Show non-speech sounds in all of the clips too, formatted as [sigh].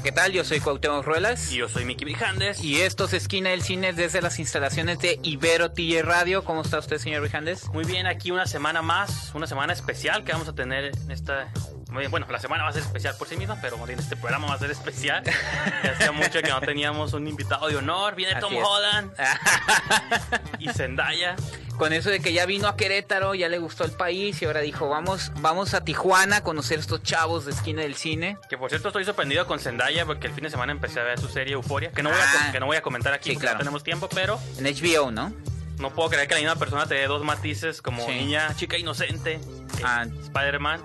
Hola, ¿qué tal? Yo soy Cuauhtémoc Ruelas. Y yo soy Miki Brijandes. Y esto es Esquina del Cine desde las instalaciones de Ibero TJ Radio. ¿Cómo está usted, señor Brijandes? Muy bien, aquí una semana más, una semana especial que vamos a tener en esta... Muy bien, bueno, la semana va a ser especial por sí misma, pero este programa va a ser especial. [laughs] Hacía mucho que no teníamos un invitado de honor. Viene Así Tom es. Holland [laughs] y Zendaya. Con eso de que ya vino a Querétaro, ya le gustó el país y ahora dijo, vamos, vamos a Tijuana a conocer estos chavos de Esquina del Cine. Que por cierto estoy sorprendido con Zendaya porque el fin de semana empecé a ver su serie Euforia. Que no voy a, Ah. que no voy a comentar aquí Sí, porque claro. no tenemos tiempo, pero En HBO, ¿no? no puedo creer que la misma persona te dé dos matices como Sí. niña, chica inocente, en Ah. Spider-Man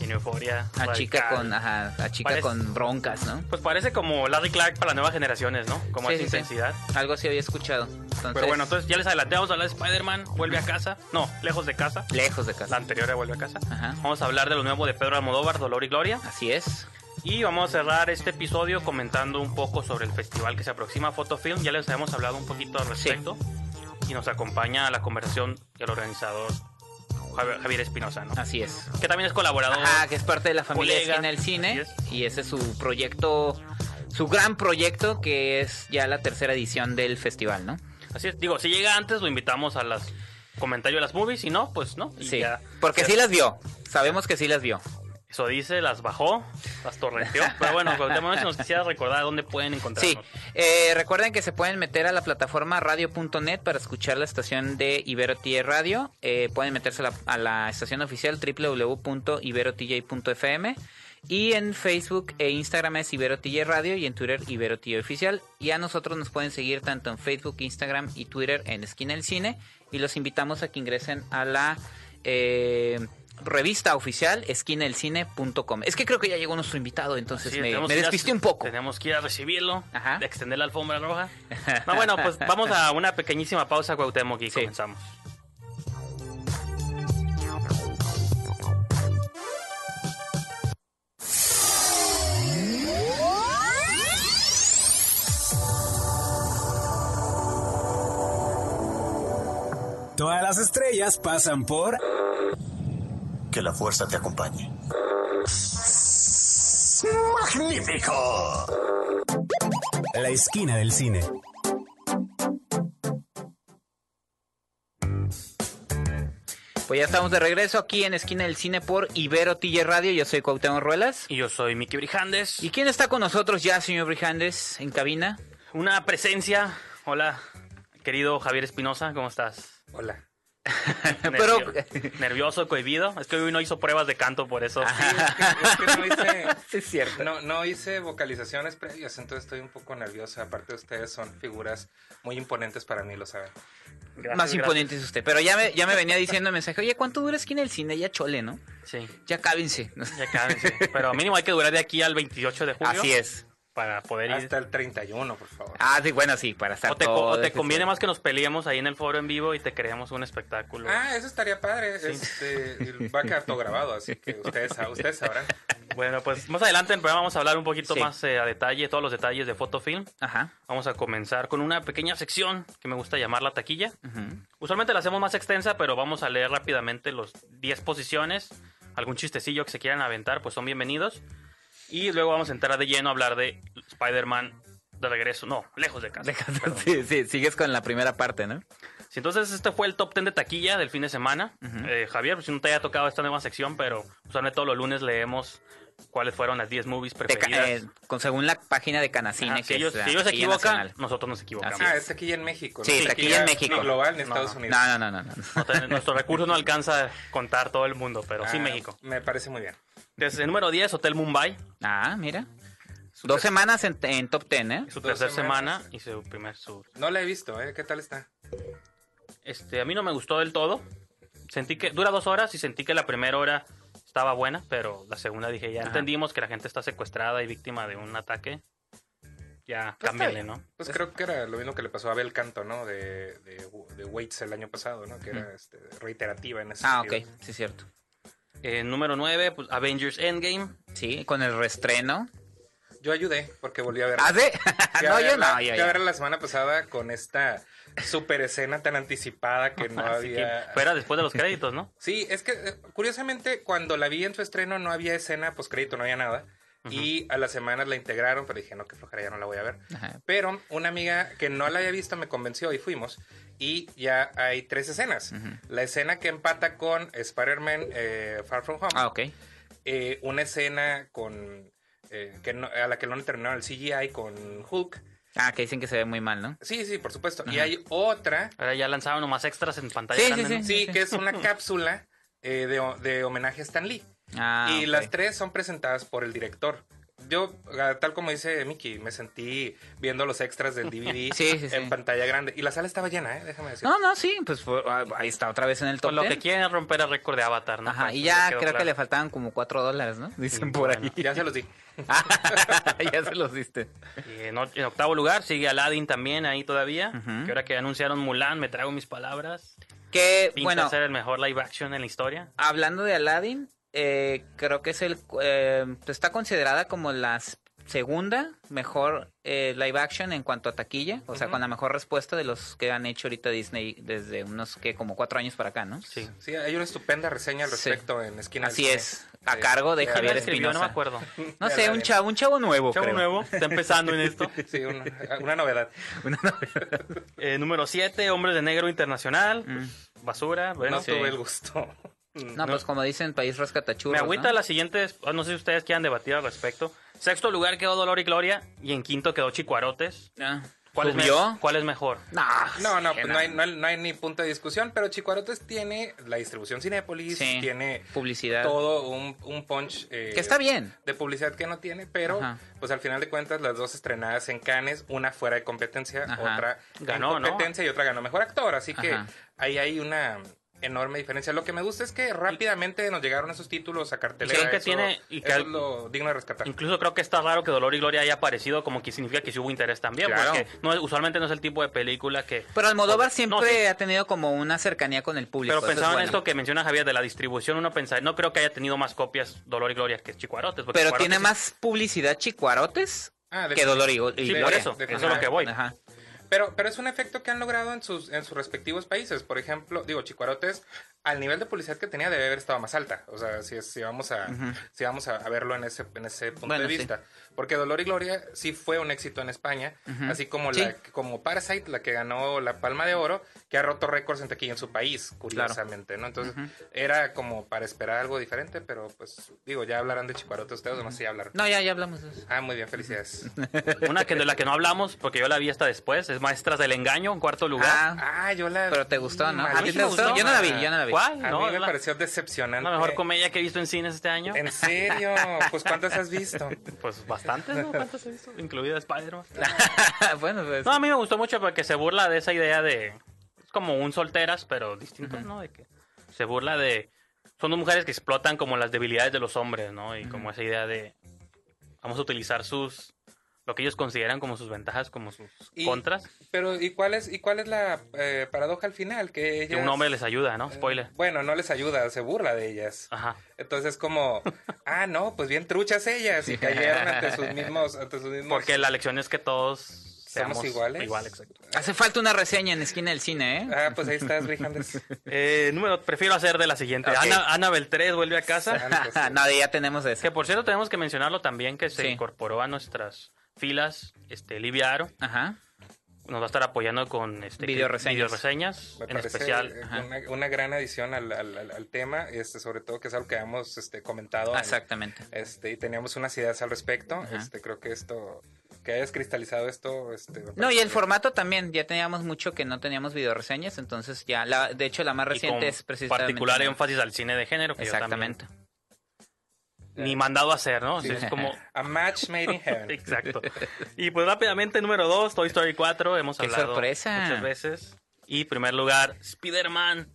en Euforia. A chica con, ajá, a chica Parece- con broncas, ¿no? Pues parece como Larry Clark para las nuevas generaciones, ¿no? Como Sí, esa sí, sí. intensidad. Algo así había escuchado. Entonces, Pero bueno, entonces ya les adelanté, vamos a hablar de Spider-Man, vuelve a casa. No, lejos de casa. lejos de La casa. anterior era vuelve a casa. Ajá. Vamos a hablar de lo nuevo de Pedro Almodóvar, Dolor y Gloria. Así es. Y vamos a cerrar este episodio comentando un poco sobre el festival que se aproxima, Fotofilm. Ya les habíamos hablado un poquito al respecto. Y nos acompaña a la conversación el organizador Javier Espinosa, ¿no? Así es. Que también es colaborador. Ajá, que es parte de la familia colega. Esquina del Cine. Y ese es su proyecto, su gran proyecto, que es ya la tercera edición del festival, ¿no? Así es. Digo, si llega antes, lo invitamos a las comentarios de las movies. Si no, pues no. Y Sí. ya. Porque sí las vio. Sabemos que sí las vio. Eso dice, las bajó, las torrenteó. [laughs] Pero bueno, Cuauhtémoc, si nos quisiera recordar dónde pueden encontrarnos. Sí, eh, recuerden que se pueden meter a la plataforma radio.net para escuchar la estación de Ibero TJ Radio. Eh, pueden meterse a la, a la estación oficial www.iberotj.fm. Y en Facebook e Instagram es Ibero TJ Radio y en Twitter Ibero TJ Oficial. Y a nosotros nos pueden seguir tanto en Facebook, Instagram y Twitter en Esquina del Cine. Y los invitamos a que ingresen a la eh, revista oficial esquinaelcine.com. Es que creo que ya llegó nuestro invitado, entonces Sí, me, me despisté un poco. Tenemos que ir a recibirlo, Ajá. extender la alfombra roja. [laughs] No, bueno, pues vamos a una pequeñísima pausa, Cuauhtémoc, y Sí. comenzamos. Todas las estrellas pasan por Que la fuerza te acompañe. ¡Magnífico! La Esquina del Cine. Pues ya estamos de regreso aquí en Esquina del Cine por Ibero TJ Radio. Yo soy Cuauhtémoc Ruelas. Y yo soy Miki Brijandes. ¿Y quién está con nosotros ya, señor Brijandes, en cabina? Una presencia. Hola, querido Javier Espinosa, ¿cómo estás? Hola. [laughs] Pero- Nervio- nervioso, cohibido. Es que hoy no hizo pruebas de canto, por eso. Sí, es que, es que no hice, [laughs] Sí, es cierto. no, no hice vocalizaciones previas, entonces estoy un poco nerviosa. Aparte, ustedes son figuras muy imponentes para mí, lo saben. Gracias, Más gracias. imponente es usted. Pero ya me, ya me venía diciendo el mensaje, oye, ¿cuánto dura Esquina del Cine? Ya chole, ¿no? Sí, Ya cábense. ya cábense. Pero mínimo hay que durar de aquí al 28 de julio. Así es. Para poder ir. Hasta el 31, por favor. Ah, sí, bueno, sí, para estar O te, todo o te conviene más que nos peleemos ahí en el foro en vivo y te creemos un espectáculo. Ah, eso estaría padre. Este, va a quedar todo grabado, así que ustedes, ustedes sabrán. Bueno, pues más adelante en el programa vamos a hablar un poquito Sí. más eh, a detalle, todos los detalles de Fotofilm. Ajá. Vamos a comenzar con una pequeña sección que me gusta llamar la taquilla. ujú. Usualmente la hacemos más extensa, pero vamos a leer rápidamente los 10 posiciones. Algún chistecillo que se quieran aventar, pues son bienvenidos. Y luego vamos a entrar de lleno a hablar de Spider-Man de regreso. No, lejos de casa. Sí, sí, sigues con la primera parte, ¿no? Sí, entonces este fue el top 10 de taquilla del fin de semana. Eh, Javier, pues si no te haya tocado esta nueva sección, pero usualmente todos los lunes leemos cuáles fueron las 10 movies preferidas. eh, con, según la página de Canacine, que si, ellos, es la si ellos se equivocan, nacional. nosotros nos equivocamos. Ah, es aquí en México. Sí, ¿no? taquilla en México. global, ni No, Estados no. Unidos. No, no, no, no. no. No Nuestro recurso no alcanza a contar todo el mundo, pero sí Ah, México. Me parece muy bien. Entonces, el número 10, Hotel Mumbai. Ah, mira. Dos semanas en, en top ten, ¿eh? Su tercera semana y su primer sur. No la he visto, ¿eh? ¿Qué tal está? Este, a mí no me gustó del todo. Sentí que dura dos horas y sentí que la primera hora estaba buena, pero la segunda dije, ya Ajá. entendimos que la gente está secuestrada y víctima de un ataque. Ya, Pues cámbiale, ¿no? Pues creo que era lo mismo que le pasó a Abel Canto, ¿no? De, de, de Waits el año pasado, ¿no? Que era este, reiterativa en ese Ah, ok, sí, es cierto. Eh, número 9, pues Avengers Endgame. Sí, con el reestreno. Yo ayudé porque volví a ver. ¿Ah, [laughs] a no, yo no, yo fui a ya. verla la semana pasada con esta super escena tan anticipada que no [laughs] Así que había. fuera después de los créditos, ¿no? Sí, es que eh, curiosamente cuando la vi en su estreno no había escena post crédito, no había nada. Y a las semanas la integraron, pero dije, no, que flojera, ya no la voy a ver. Ajá. Pero una amiga que no la había visto me convenció y fuimos. Y ya hay tres escenas. La escena que empata con Spider-Man eh, Far From Home. Ah, ok. Eh, una escena con eh, que no- a la que no le terminaron el CGI con Hulk. Ah, que dicen que se ve muy mal, ¿no? Sí, sí, por supuesto. Y hay otra, Ahora ya lanzaron nomás extras en pantalla Sí, grande, sí, ¿no? sí, que es una [laughs] cápsula eh, de, de homenaje a Stan Lee. Ah, y las tres son presentadas por el director. Yo, ah, tal como dice Mickey, me sentí viendo los extras del DVD Sí, [laughs] sí, sí. en pantalla grande. Y la sala estaba llena, ¿eh? déjame decir. No, no, sí, pues fue- ah, ahí está otra vez en el top Con lo 10. que quieren romper el récord de Avatar, ¿no? Ajá, Pues, y ya creo que le faltaban como 4 dólares, ¿no? Dicen por bueno. ahí. Ya se los di. [laughs] [laughs] ya se los diste. Y en, octavo lugar sigue Aladdin también ahí todavía. Ujú. Que ahora que anunciaron Mulan, me trago mis palabras. Que, Pinta bueno, ser el mejor live action en la historia. hablando de Aladdin, eh, creo que es el eh, está considerada como la segunda mejor eh, live action en cuanto a taquilla, o sea, con la mejor respuesta de los que han hecho ahorita Disney desde unos que como cuatro años para acá, ¿no? Sí. Sí, hay una estupenda reseña al Sí. respecto en Esquina del Así Cine. es, a cargo de de Javier ¿Quién la escribió? No Espinosa. me acuerdo. [laughs] No sé, un chavo, un chavo nuevo, Chavo creo. nuevo, está empezando en esto. [laughs] Sí, una, una novedad. [laughs] Una. Eh, número 7, Hombres de Negro Internacional. Mm. Basura, bueno. no sí. tuve el gusto. No, pues como dicen, país rescatachurros, Me agüita ¿no? las siguientes, no sé si ustedes quieran debatir al respecto. Sexto lugar quedó Dolor y Gloria y en quinto quedó Chicuarotes. Ah, ¿Cuál, es. ¿Cuál es mejor? No, No, no, pues no hay, no, hay, no hay ni punto de discusión, pero Chicuarotes tiene la distribución Cinépolis, Sí. tiene Publicidad. todo un, un punch eh, Que está bien. de publicidad que no tiene, pero Ajá. pues al final de cuentas las dos estrenadas en Cannes, una fuera de competencia, Ajá. otra Ganó, en ¿no? competencia y otra ganó mejor actor, así que Ajá. ahí hay una enorme diferencia. Lo que me gusta es que rápidamente nos llegaron esos títulos a cartelera. Creo que eso- tiene- y que eso es lo digno de rescatar. Incluso creo que está raro que Dolor y Gloria haya aparecido como que significa que sí hubo interés también, Claro. porque no, es- usualmente no es el tipo de película que... Pero Almodóvar siempre No, sí. ha tenido como una cercanía con el público. Pero es pensaba en bueno. esto que menciona Javier de la distribución, uno pensaría, no creo que haya tenido más copias Dolor y Gloria que Chicuarotes. Pero Chicuarotes tiene sí- más publicidad Chicuarotes Ah, que Dolor y, y Sí, por Gloria. eso, de- eso es lo que voy. Ajá. Pero, pero es un efecto que han logrado en sus, en sus respectivos países. Por ejemplo, digo, Chicuarotes, al nivel de publicidad que tenía debe haber estado más alta. O sea, si, si vamos a, si vamos a, verlo en ese, en ese punto Bueno, de sí. vista. Porque Dolor y Gloria sí fue un éxito en España, así como, Sí. la, como Parasite, la que ganó la Palma de Oro, que ha roto récords en taquilla en su país, curiosamente, ¿no? Entonces, era como para esperar algo diferente, pero pues, digo, ya hablarán de Chicuarotes ustedes, o no sé si hablar. No, ya, ya hablamos de eso. Ah, muy bien, felicidades. [laughs] Una que de la que no hablamos, porque yo la vi hasta después, es Maestras del Engaño, en cuarto lugar. Ah, Ah, yo la pero te gustó, ¿no? ¿A ti te gustó? Yo no la vi, yo no la vi. ¿Cuál? A No, mí me la- pareció decepcionante. la mejor comedia que he visto en cines este año. ¿En serio? Pues ¿cuántas has visto? [laughs] Pues bastantes, ¿no? ¿Cuántas he visto? Incluida Spider-Man. [laughs] bueno, pues. No, a mí me gustó mucho porque se burla de esa idea de... Como un solteras, pero distintos, ¿no? De que se burla de... Son dos mujeres que explotan como las debilidades de los hombres, ¿no? Y como esa idea de... Vamos a utilizar sus... Lo que ellos consideran como sus ventajas, como sus Y- contras. Pero ¿y cuál es y cuál es la eh, paradoja al final? Que un hombre les ayuda, ¿no? eh, Spoiler. bueno, no les ayuda, se burla de ellas. Ajá. Entonces como, [laughs] ah, no, pues bien truchas ellas y cayeron ante sus mismos, ante sus mismos. Porque la lección es que todos seamos iguales? Igual, exacto. Hace falta una reseña en esquina del cine, ¿eh? Ah, pues ahí estás, Brijandes. [laughs] Eh, número, prefiero hacer de la siguiente. Ok. Ana, Annabelle 3 vuelve a casa. [laughs] no, ya tenemos eso. Que por cierto tenemos que mencionarlo también que se Sí. incorporó a nuestras filas este Livia Aro. Ajá. Nos va a estar apoyando con este Videoreseñas. videoreseñas, Me en especial. una, una gran adición al, al- al- al tema, este, sobre todo que es algo que hemos este, comentado. en- Exactamente. este, y teníamos unas ideas al respecto. Ajá. Este, creo que esto, que hayas cristalizado esto. Este, No, y el formato también, ya teníamos mucho que no teníamos videoreseñas, entonces ya, la, de hecho la más y con reciente es precisamente... particular énfasis al cine de género, que yo también Exactamente. ni mandado a hacer, ¿no? Sí. Es como [laughs] A match made in heaven. [laughs] exacto. Y pues rápidamente número 2, Toy Story 4, hemos ¡Qué hablado sorpresa! muchas veces. Y primer lugar, Spider-Man.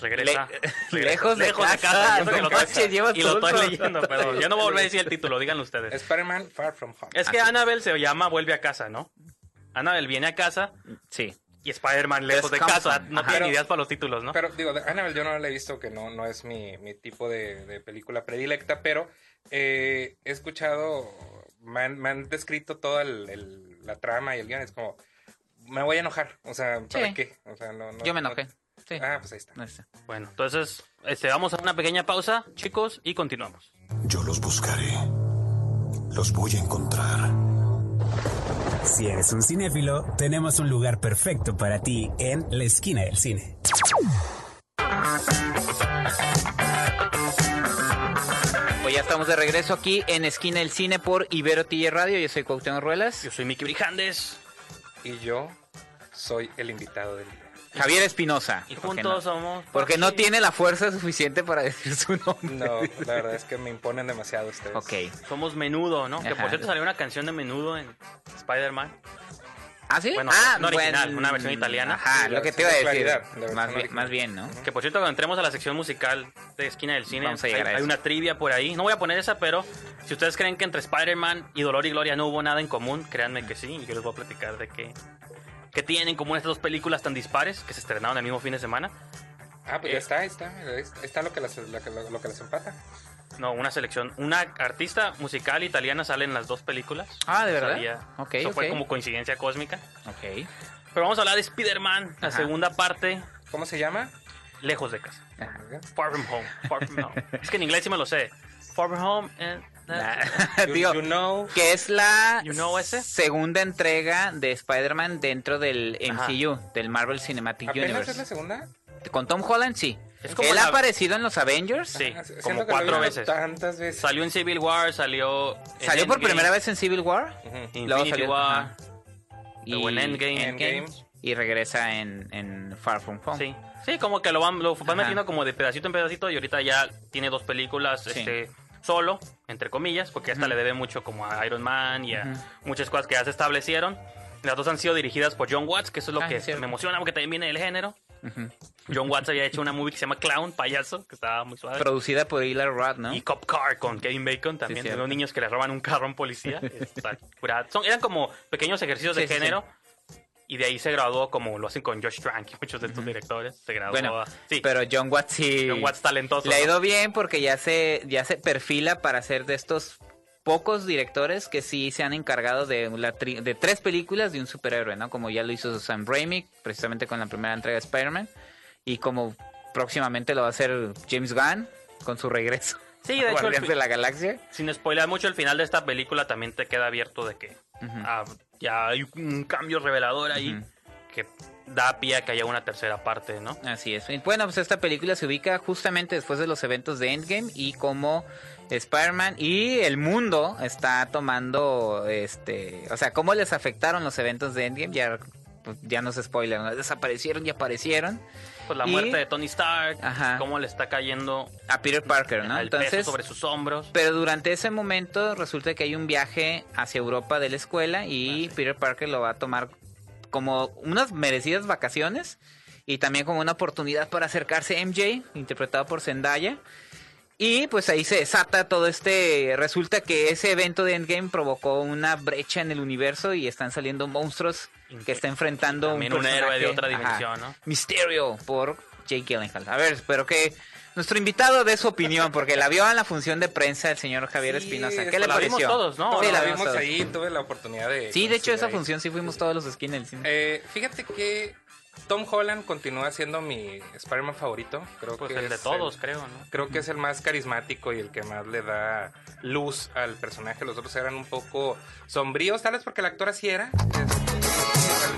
Regresa. Le- regresa. lejos de casa, y no lo estoy- Y lo leyendo, pero yo no voy a volver a decir el título, díganlo ustedes. Spider-Man Far From Home. Es que Annabelle se llama Vuelve a casa, ¿no? Annabelle viene a casa Sí. y Spider-Man lejos de Come casa. No Ajá. tienen Pero- ideas para los títulos, ¿no? Pero digo, de Annabelle yo no la he visto, que no, no es mi, mi tipo de, de película predilecta, pero eh, he escuchado, me han, me han descrito toda el- el- la trama y el guion, es como, me voy a enojar, o sea, ¿para Sí. qué? O sea, no, no- Yo me no- enojé. Sí. Ah, pues ahí está. Bueno, entonces este, vamos a una pequeña pausa, chicos, y continuamos. Yo los buscaré. Los voy a encontrar. Si eres un cinéfilo, tenemos un lugar perfecto para ti en la esquina del cine. Pues ya estamos de regreso aquí en Esquina del Cine por Ibero TJ Radio. Yo soy Cuauhtémoc Ruelas. Yo soy Miki Brijandes Y yo soy el invitado del día. Javier Espinosa. y Porque juntos no- somos... Porque no tiene la fuerza suficiente para decir su nombre. No, la verdad es que me imponen demasiado ustedes. Ok. Somos Menudo, ¿no? Que por cierto salió una canción de Menudo en Spider-Man. ¿Ah, sí? Bueno, ah, no original, bueno, una versión italiana. Ajá, Sí, lo que te iba a decir. claridad, Más bien, original. más bien, ¿no? Que por cierto, cuando entremos a la sección musical de Esquina del Cine, Vamos a hay, a hay una trivia por ahí. No voy a poner esa, pero si ustedes creen que entre Spider-Man y Dolor y Gloria no hubo nada en común, créanme que sí. Y yo les voy a platicar de qué, qué tienen en común estas dos películas tan dispares que se estrenaron el mismo fin de semana. Ah, pues Eh. ya está, está. Está lo que las, lo que, lo, lo que las empata. No, una selección. Una artista musical italiana sale en las dos películas. Ah, ¿de verdad? sabía. Ok, Eso fue ok. como coincidencia cósmica. Ok. Pero vamos a hablar de Spider-Man, la Ajá. segunda parte, ¿Cómo se llama? lejos de casa. Ah. Far from home. Far from home. [laughs] es que en inglés sí me lo sé. Far from home. and You, [laughs] [laughs] Digo, you know. que es la You know ese? segunda entrega de Spider-Man dentro del Ajá. MCU, del Marvel Cinematic ¿Apenas Universe. es la segunda? Con Tom Holland, sí. Es como Él la- ha aparecido en los Avengers. Sí, Ah, como cuatro veces. Tantas veces. Salió en Civil War, salió. en Salió por Endgame, primera vez en Civil War. En luego Infinity salió- War. Luego en Endgame. Endgame. Y regresa en, en Far From Home. Sí. Sí, como que lo van, lo van metiendo como de pedacito en pedacito y ahorita ya tiene dos películas Sí. este, solo, entre comillas, porque esta Ujú. le debe mucho como a Iron Man y a Ujú. muchas cosas que ya se establecieron. Las dos han sido dirigidas por John Watts, que eso es lo Ah, que cierto. me emociona porque también viene del género. John Watts había hecho una movie que se llama Clown, payaso, que estaba muy suave. Producida por Eli Roth, ¿no? Y Cop Car con Kevin Bacon también, Sí, de unos niños que le roban un carro a un policía. [laughs] Está eran como pequeños ejercicios de Sí, sí, género. Y de ahí se graduó como lo hacen con Josh Trank y muchos de estos directores. Se graduó. Bueno, a- sí, pero John Watts sí. John Watts talentoso. Le ha ¿no? ido bien porque ya se, ya se perfila para ser de estos pocos directores que sí se han encargado de, la tri- de tres películas de un superhéroe, ¿no? Como ya lo hizo Sam Raimi, precisamente con la primera entrega de Spider-Man. Y como próximamente lo va a hacer James Gunn con su regreso. Sí, de hecho, el Guardianes fi- de la Galaxia. sin spoiler mucho, el final de esta película también te queda abierto de que ah, ya hay un cambio revelador ahí que da pie a que haya una tercera parte, ¿no? Así es. Y Bueno, pues esta película se ubica justamente después de los eventos de Endgame y como Spider-Man y el mundo está tomando, este, o sea, cómo les afectaron los eventos de Endgame, ya, pues, ya no se spoiler, ¿no? desaparecieron y aparecieron Pues la Y- muerte de Tony Stark, Ajá. cómo le está cayendo a Peter Parker, ¿no? el peso Entonces, sobre sus hombros. pero durante ese momento resulta que hay un viaje hacia Europa de la escuela y Peter Parker lo va a tomar como unas merecidas vacaciones y también como una oportunidad para acercarse a MJ, interpretado por Zendaya. Y pues ahí se desata todo este... Resulta que ese evento de Endgame provocó una brecha en el universo y están saliendo monstruos que está enfrentando También un, un héroe de otra ajá, dimensión, ¿no? Mysterio por Jake Gyllenhaal. A ver, espero que nuestro invitado dé su opinión, porque la vio en la función de prensa el señor Javier Sí, Espinosa. es ¿Qué le la pareció? vimos todos, ¿no? Sí, la la vimos todos. ahí, tuve la oportunidad de... Sí, de hecho, esa ahí. función sí fuimos todos los esquines del cine. Eh, fíjate que Tom Holland continúa siendo mi Spider-Man favorito. Creo Pues que el de todos, creo, ¿no? Creo que es el más carismático y el que más le da luz al personaje. Los otros eran un poco sombríos, tal vez porque el actor así era.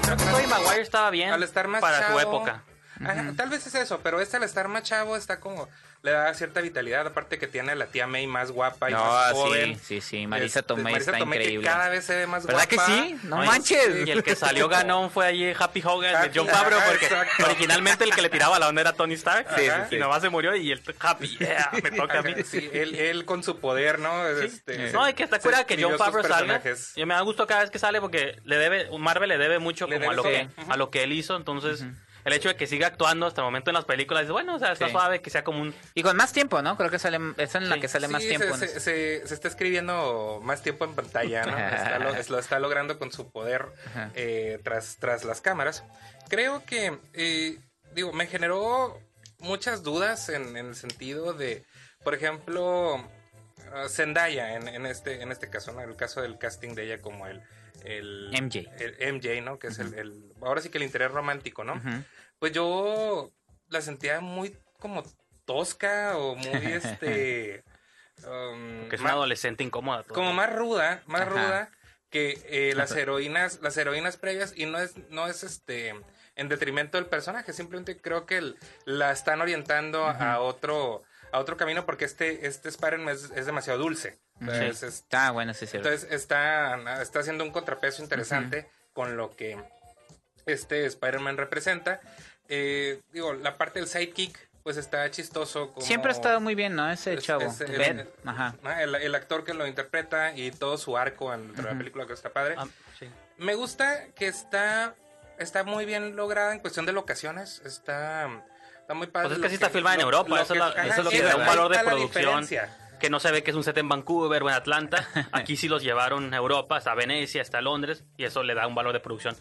Creo que Tobey Maguire estaba bien al estar más para su chavo- época. Ajá, Tal vez es eso, pero este al estar más chavo está como le da cierta vitalidad, aparte que tiene a la tía May más guapa y No, más sí, joven. sí, sí, Marisa Este, Tomei Marisa está Tomei, que increíble. cada vez se ve más ¿Verdad guapa. que sí? No manches. Y el que salió [laughs] ganón fue allí Happy Hogan de John Favreau, porque exacto. originalmente el que le tiraba la onda era Tony Stark. Sí, sí, Y sí. nomás se murió y el Happy, yeah, me toca a mí. Sí, él, él con su poder, ¿no? Este, No, hay que estar se cura que John Favreau salga. Y me da gusto cada vez que sale porque le debe, Marvel le debe mucho Le como a lo, que, a lo que él hizo. Entonces, el hecho de que siga actuando hasta el momento en las películas, dices, bueno, o sea, está Sí. suave que sea como un... Y con más tiempo, ¿no? Creo que sale, es en la que sale más tiempo. Se, en- se- se- se está escribiendo más tiempo en pantalla, ¿no? [laughs] Está lo, es- lo está logrando con su poder eh, tras, tras las cámaras. Creo que, eh, digo, me generó muchas dudas en, en el sentido de, por ejemplo, uh, Zendaya en, en este, en este caso, ¿no? El caso del casting de ella como el... el MJ. el MJ, ¿no? Que es el, el- ahora sí que el interés romántico, ¿no? Pues yo la sentía muy como tosca o muy [laughs] este um, que es una adolescente incómoda. todo. como más ruda, más Ajá. ruda que eh, las heroínas, las heroínas previas y no es no es este en detrimento del personaje, simplemente creo que el- la están orientando a otro a otro camino porque este este Spider-Man es, es demasiado dulce. Entonces, es- Ah, bueno, sí, cierto. entonces está, está haciendo un contrapeso interesante con lo que este Spider-Man representa. Eh, digo, la parte del sidekick, pues está chistoso. Como Siempre ha estado muy bien, ¿no? Ese es- chavo. es el- Ben. Ajá. Ah, El, el actor que lo interpreta y todo su arco en la película que está padre. Ah, sí. Me gusta que está, está muy bien lograda en cuestión de locaciones. Está, está muy padre. Pues es que sí está filmada en Europa, lo eso la- ajá, eso es lo sí, que le da un valor de está la producción. diferencia. Que no se ve que es un set en Vancouver o en Atlanta. [laughs] Aquí sí los llevaron a Europa, hasta Venecia, hasta Londres, y eso le da un valor de producción.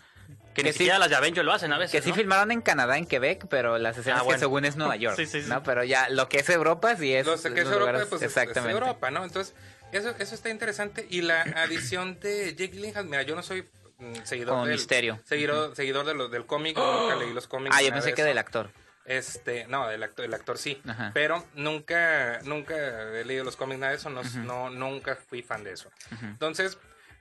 Que, Que ni sí- siquiera las de Avengers lo hacen a veces. Que sí ¿no? filmaron en Canadá, en Quebec, pero las escenas Ah, bueno. que según es Nueva [laughs] York. Sí, sí, sí. ¿no? Pero ya lo que es Europa sí es. Lo que es Europa, lugares- pues es- es, exactamente. Europa, ¿no? Entonces, eso, eso está interesante. Y la adición de Jake Gyllenhaal, mira, yo no soy mm, seguidor Como del... Misterio. Seguidor, seguidor de lo- del cómic, [gasps] nunca leí los cómics. Ah, yo pensé que del actor. Este, no, del actor, el actor sí, Ajá. pero nunca, nunca he leído los cómics, nada de eso, no, no- nunca fui fan de eso. Entonces,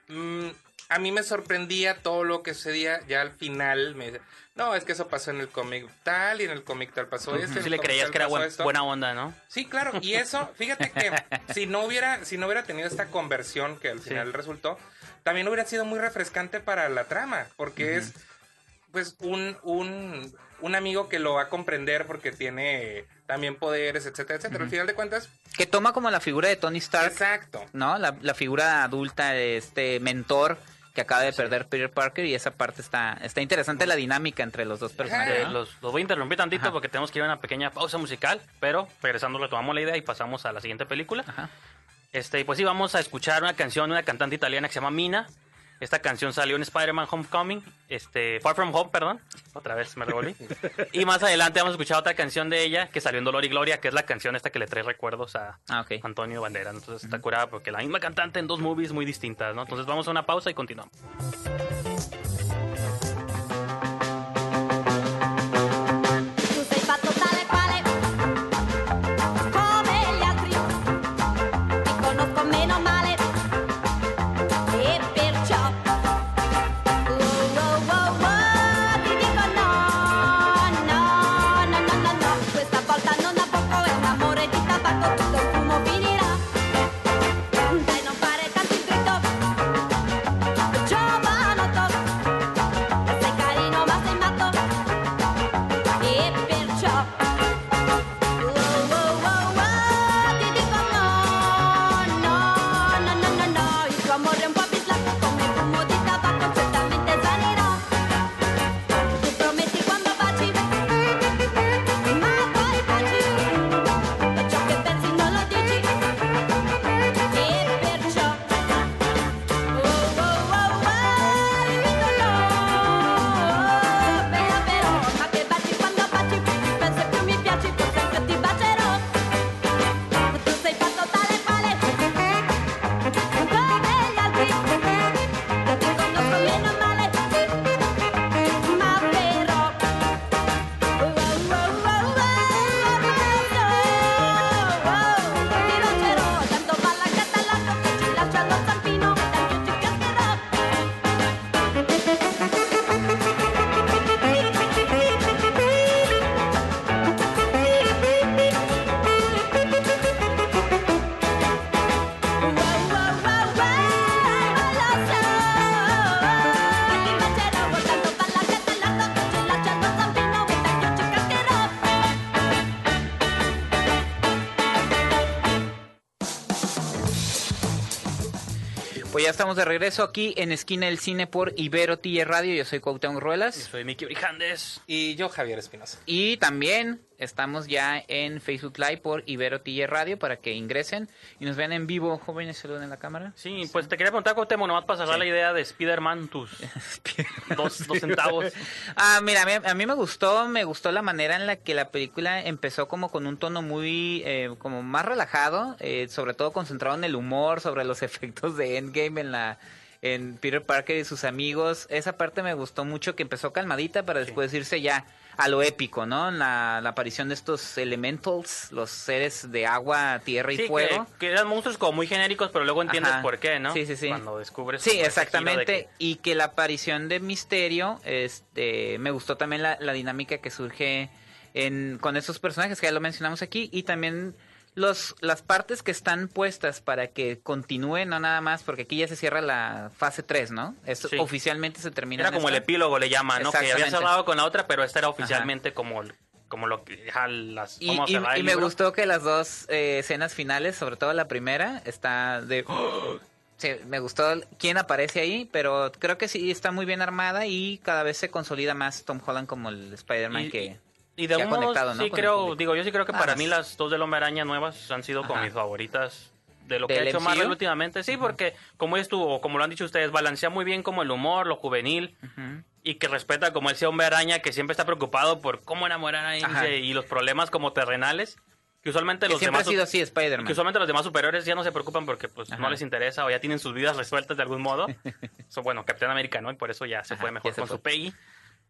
mm, a mí me sorprendía todo lo que sucedía, ya al final me dice, no, es que eso pasó en el cómic tal y en el cómic tal pasó esto. y en Sí el le creías que era buen- esto". buena onda, ¿no? Sí, claro, y eso, fíjate que [laughs] si no hubiera, si no hubiera tenido esta conversión que al Sí. final resultó, también hubiera sido muy refrescante para la trama, porque es pues un, un, un amigo que lo va a comprender porque tiene también poderes, etcétera, etcétera. Al final de cuentas, Que toma como la figura de Tony Stark, exacto. ¿no? La, la figura adulta de este mentor que acaba de perder Peter Parker y esa parte está, está interesante la dinámica entre los dos personajes. Eh, ¿no? los, los voy a interrumpir tantito Ajá. porque tenemos que ir a una pequeña pausa musical, pero regresando retomamos la idea y pasamos a la siguiente película. Ajá. Este, pues sí, vamos a escuchar una canción de una cantante italiana que se llama Mina. Esta canción salió en Spider-Man Homecoming, este, Far From Home, perdón. Otra vez me revolví. [laughs] y más adelante vamos a escuchar otra canción de ella que salió en Dolor y Gloria, que es la canción esta que le trae recuerdos a Ah. Antonio Banderas. Entonces está curada porque la misma cantante en dos movies muy distintas, ¿no? Entonces vamos a una pausa y continuamos. Estamos de regreso aquí en Esquina del Cine por Ibero TJ Radio. Yo soy Cuauhtémoc Yo Ruelas. soy Miki Brijandes. Y yo, Javier Espinosa. Y también estamos ya en Facebook Live por Ibero TJ Radio para que ingresen y nos vean en vivo. Jóvenes, saluden en la cámara. Sí, pues te quería preguntar, Cuauhtémoc, nomás para cerrar la idea de Spider-Man, tus [laughs] dos, dos centavos. [laughs] Ah, mira, a mí, a mí me gustó, me gustó la manera en la que la película empezó como con un tono muy, eh, como más relajado, eh, sobre todo concentrado en el humor, sobre los [laughs] efectos de Endgame en la, en Peter Parker y sus amigos. Esa parte me gustó mucho que empezó calmadita para después irse ya a lo épico, ¿no? La, la aparición de estos elementals, los seres de agua, tierra y Sí, que, fuego. que eran monstruos como muy genéricos, pero luego entiendes Ajá. por qué, ¿no? Sí, sí, sí. Cuando descubres. Sí, exactamente. giro de que- Y que la aparición de Misterio, este, me gustó también la, la dinámica que surge en, con esos personajes que ya lo mencionamos aquí y también los las partes que están puestas para que continúen, no nada más, porque aquí ya se cierra la fase 3, ¿no? Esto Sí. oficialmente se termina. Era como el epílogo, le llaman, ¿no? Que había cerrado con la otra, pero esta era oficialmente como, como lo que. ja, las, Y, y- el me gustó que las dos eh, escenas finales, sobre todo la primera, está de... [gasps] Sí, me gustó quién aparece ahí, pero creo que sí está muy bien armada y cada vez se consolida más Tom Holland como el Spider-Man que... Y de ¿no? sí creo, digo, yo sí creo que Ah, para mí las dos del Hombre Araña nuevas han sido como Ajá. mis favoritas de lo que ¿Del ha hecho MCU? Marvel últimamente. Sí, porque como estuvo, como lo han dicho ustedes, balancea muy bien como el humor, lo juvenil y que respeta como ese Hombre Araña que siempre está preocupado por cómo enamorar a. MJ y los problemas como terrenales que usualmente Que los siempre ha demás sido así Spider-Man. que usualmente los demás superiores ya no se preocupan porque pues Ajá. no les interesa o ya tienen sus vidas resueltas de algún modo. [laughs] So, bueno, Capitán América no y por eso ya se Ajá, fue mejor con fue. su Peggy.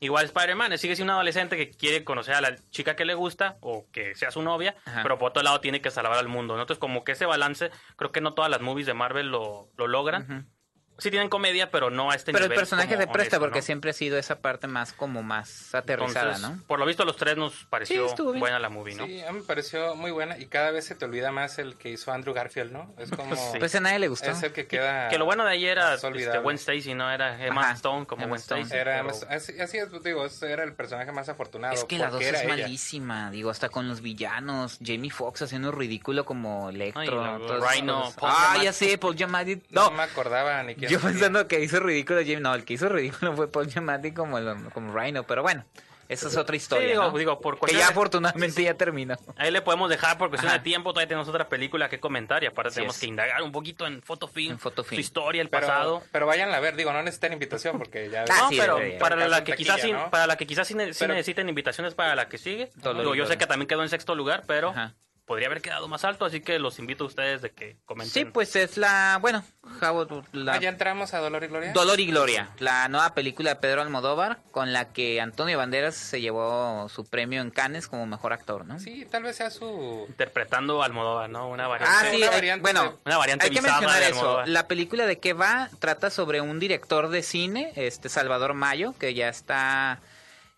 Igual Spider-Man sigue siendo un adolescente que quiere conocer a la chica que le gusta o que sea su novia, Ajá. pero por otro lado tiene que salvar al mundo. ¿no? Entonces como que ese balance, creo que no todas las movies de Marvel lo, lo logran. Sí tienen comedia, pero no a este Pero el nivel. personaje como se presta honesto, porque ¿no? siempre ha sido esa parte más como más aterrizada, Entonces, ¿no? Por lo visto a los tres nos pareció buena la movie, ¿no? Sí, a mí me pareció muy buena y cada vez se te olvida más el que hizo Andrew Garfield, ¿no? Es como... [laughs] Sí. Pues a nadie le gustó. Es el que queda... Que lo bueno de ahí era este. Gwen Stacy, ¿no? Era Emma Ajá, Stone como Emma Gwen Stone. Stacy. Era, pero- así, así es, digo, era el personaje más afortunado. Es que la 2 porque era es ella. malísima, digo, hasta con los villanos, Jamie Foxx haciendo ridículo como Electro. Ay, Rhino. Paul Ah, ya sé, Paul Giamatti. No, No, me acordaba ni quién yo pensando que hizo ridículo Jamie, no, el que hizo ridículo [laughs] fue Paul Giamatti como, el- como Rhino, pero bueno, esa es otra historia, digo, ¿no? digo, por que ya afortunadamente ya terminó. Ahí le podemos dejar por cuestión Ajá. de tiempo, todavía tenemos otra película que comentar y aparte Así tenemos es. que indagar un poquito en Photofilm, En su historia, el Pero, pasado. pero váyanla a ver, digo, no necesitan invitación porque ya... Ah, no, sí, pero debería. para la que quizás ¿no? para la que quizás sí, Pero- necesiten invitaciones para la que sigue. Dolor Digo, yo sé que también quedó en sexto lugar, pero Ajá. Podría haber quedado más alto, así que los invito a ustedes de que comenten. Sí, pues es la, bueno, Javo, la Ah, ya entramos a Dolor y Gloria. Dolor y Gloria, la nueva película de Pedro Almodóvar con la que Antonio Banderas se llevó su premio en Cannes como mejor actor, ¿no? Sí, tal vez sea su... Interpretando a Almodóvar, ¿no? Una variante. Ah, sí, una eh, variante bueno, de- Una variante hay que mencionar de eso. La película de qué va trata sobre un director de cine, este Salvador Mayo, que ya está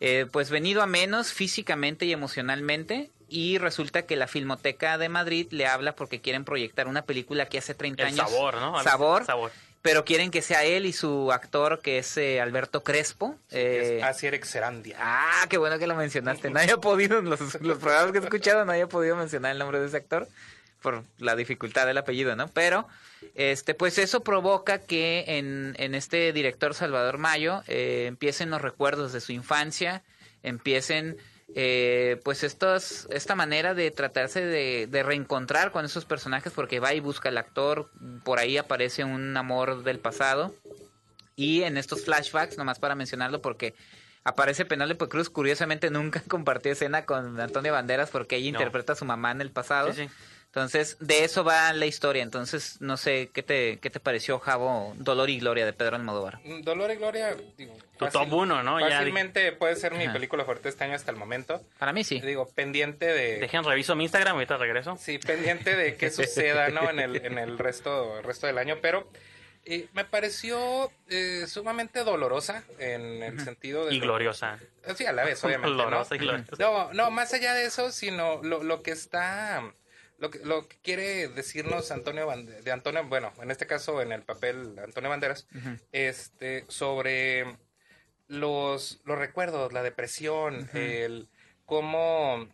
eh, pues venido a menos físicamente y emocionalmente. Y resulta que la Filmoteca de Madrid le habla porque quieren proyectar una película que hace 30 El años. sabor, ¿no? Sabor. Sabor. Pero quieren que sea él y su actor, que es eh, Alberto Crespo. eh, Es Asier Xerandia. Ah, qué bueno que lo mencionaste. No había podido, en los, los programas que he escuchado, no había podido mencionar el nombre de ese actor por la dificultad del apellido, ¿no? Pero, este, pues eso provoca que en, en este director Salvador Mayo eh, empiecen los recuerdos de su infancia, empiecen, eh, pues estos, esta manera de tratarse de, de reencontrar con esos personajes porque va y busca al actor, por ahí aparece un amor del pasado. Y en estos flashbacks, nomás para mencionarlo, porque aparece Penélope Cruz, curiosamente nunca [laughs] compartió escena con Antonio Banderas porque ella No. interpreta a su mamá en el pasado. Sí, sí. Entonces, de eso va la historia. Entonces, no sé, ¿qué te, qué te pareció, Javo, Dolor y Gloria de Pedro Almodóvar? Mm, Dolor y Gloria, digo... Tu top uno, ¿no? Ya Fácilmente puede ser mi Ajá. película favorita este año hasta el momento. Para mí sí. Digo, pendiente de... Dejen reviso mi Instagram, ahorita regreso. Sí, pendiente de qué [laughs] suceda, ¿no? En el, en el resto, el resto del año, pero eh, me pareció eh, sumamente dolorosa en el sentido de... Y gloriosa. Sí, a la vez, obviamente, ¿no? Dolorosa y gloriosa. No, no, más allá de eso, sino lo, lo que está... Lo que, lo que quiere decirnos Antonio Bande- de Antonio, bueno, en este caso en el papel Antonio Banderas, este, sobre los, los recuerdos, la depresión, el cómo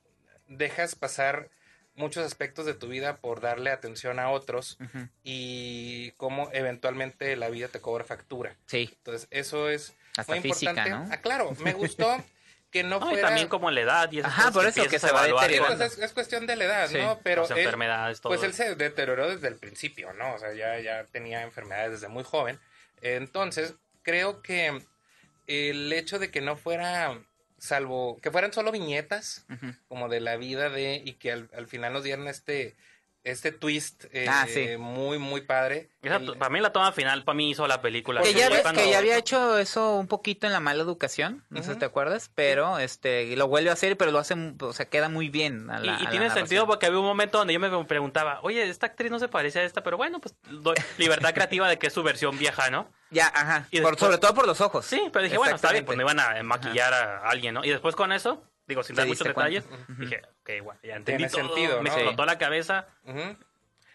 dejas pasar muchos aspectos de tu vida por darle atención a otros y cómo eventualmente la vida te cobra factura. Sí. Entonces, eso es Hasta muy física, importante. ¿no? Ah, claro, me gustó [laughs] que no No, y fuera... también como la edad y esas Ajá, por eso, que se va deteriorando. pues es, es cuestión de la edad, Sí, ¿no? Pero las él- enfermedades, todo. Pues él se deterioró desde el principio, ¿no? O sea, ya, ya tenía enfermedades desde muy joven. Entonces, creo que el hecho de que no fuera, salvo, que fueran solo viñetas, como de la vida de, y que al, al final nos dieran este, este twist eh, Ah, sí. muy, muy padre. Esa- El- para mí la toma final, para mí hizo la película. Que Porque ya, ya ves cuando- que ya había hecho eso un poquito en la mala educación, no sé si te acuerdas, pero este lo vuelve a hacer, pero lo hace, o sea, queda muy bien. A Y, la, y a la tiene sentido porque había un momento donde yo me preguntaba, oye, esta actriz no se parece a esta, pero bueno, pues doy libertad [laughs] creativa de que es su versión vieja, ¿no? Ya, ajá. Y por- sobre todo por los ojos. Sí, pero dije, bueno, está bien, pues no Exactamente. iban a maquillar a alguien, ¿no? Y después con eso, digo, sin dar muchos cuenta. detalles, dije, ok, bueno, ya entendí todo, sentido, me ¿no? explotó la cabeza.